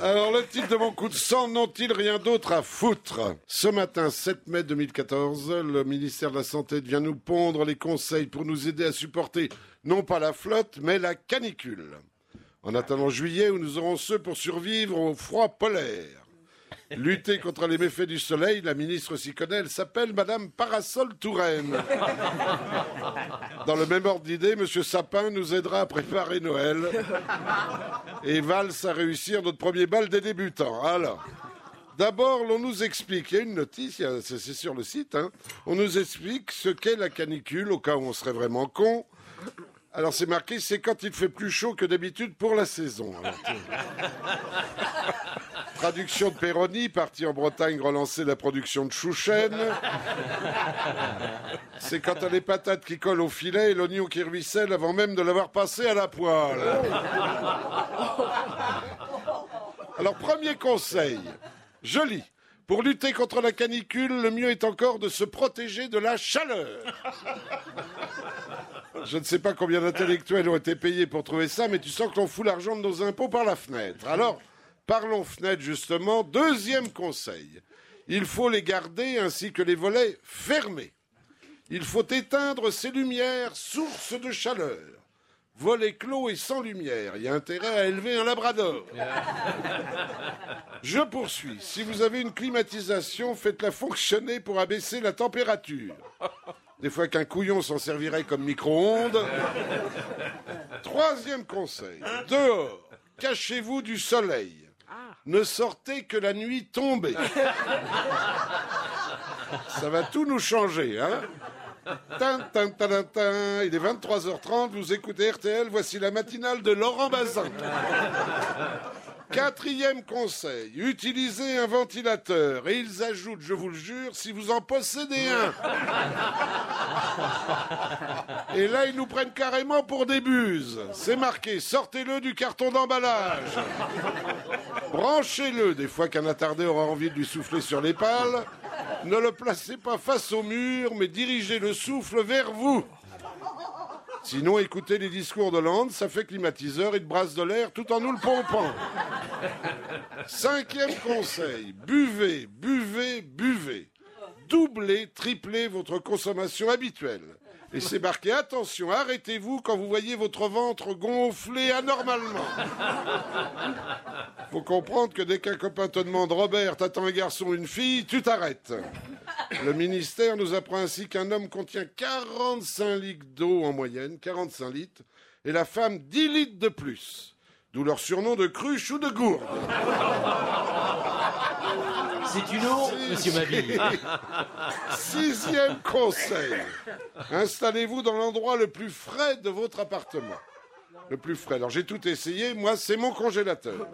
Alors, le titre de mon coup de sang n'ont-ils rien d'autre à foutre? Ce matin, 7 mai 2014, le ministère de la Santé vient nous pondre les conseils pour nous aider à supporter non pas la flotte, mais la canicule. En attendant juillet, où nous aurons ceux pour survivre au froid polaire. Lutter contre les méfaits du soleil, la ministre s'y connaît, elle s'appelle Madame Parasol Touraine. Dans le même ordre d'idée, Monsieur Sapin nous aidera à préparer Noël et Valls à réussir notre premier bal des débutants. Alors, d'abord, l'on nous explique, il y a une notice, c'est sur le site, hein, on nous explique ce qu'est la canicule, au cas où on serait vraiment con. Alors c'est marqué, c'est quand il fait plus chaud que d'habitude pour la saison. Traduction de Perroni, parti en Bretagne relancer la production de chouchen. C'est quand t'as les patates qui collent au filet et l'oignon qui ruisselle avant même de l'avoir passé à la poêle. Alors, premier conseil, je lis. Pour lutter contre la canicule, le mieux est encore de se protéger de la chaleur. Je ne sais pas combien d'intellectuels ont été payés pour trouver ça, mais tu sens que l'on fout l'argent de nos impôts par la fenêtre. Alors, parlons fenêtre justement. Deuxième conseil, il faut les garder ainsi que les volets fermés. Il faut éteindre ces lumières, source de chaleur. Volets clos et sans lumière. Il y a intérêt à élever un labrador. Je poursuis. Si vous avez une climatisation, faites-la fonctionner pour abaisser la température. Des fois qu'un couillon s'en servirait comme micro-ondes. Troisième conseil. Dehors, cachez-vous du soleil. Ne sortez que la nuit tombée. Ça va tout nous changer, hein. Il est 23h30, vous écoutez RTL, voici la matinale de Laurent Bazin. Quatrième conseil, utilisez un ventilateur. Et ils ajoutent, je vous le jure, si vous en possédez un. Et là, ils nous prennent carrément pour des buses. C'est marqué, sortez-le du carton d'emballage. Branchez-le, des fois qu'un attardé aura envie de lui souffler sur les pales. Ne le placez pas face au mur, mais dirigez le souffle vers vous. Sinon, écoutez les discours de Hollande, ça fait climatiseur, il brasse de l'air tout en nous le pompant. Cinquième conseil, buvez, buvez, buvez. Doublez, triplez votre consommation habituelle. Et c'est marqué, attention, arrêtez-vous quand vous voyez votre ventre gonfler anormalement. Faut comprendre que dès qu'un copain te demande Robert, t'attends un garçon une fille, tu t'arrêtes. Le ministère nous apprend ainsi qu'un homme contient 45 litres d'eau en moyenne, 45 litres, et la femme 10 litres de plus. D'où leur surnom de cruche ou de gourde. C'est une eau, monsieur Mabille. Sixième conseil. Installez-vous dans l'endroit le plus frais de votre appartement. Le plus frais. Alors j'ai tout essayé, moi c'est mon congélateur.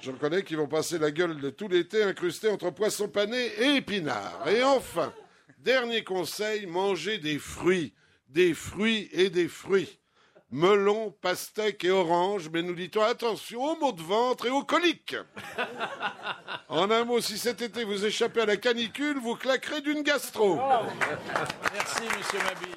Je reconnais qu'ils vont passer la gueule de tout l'été incrusté entre poissons panés et épinards. Et enfin, dernier conseil, mangez des fruits. Des fruits et des fruits. Melon, pastèque et orange, mais nous dit-on attention aux maux de ventre et aux coliques. En un mot, si cet été vous échappez à la canicule, vous claquerez d'une gastro. Merci, monsieur Mabille.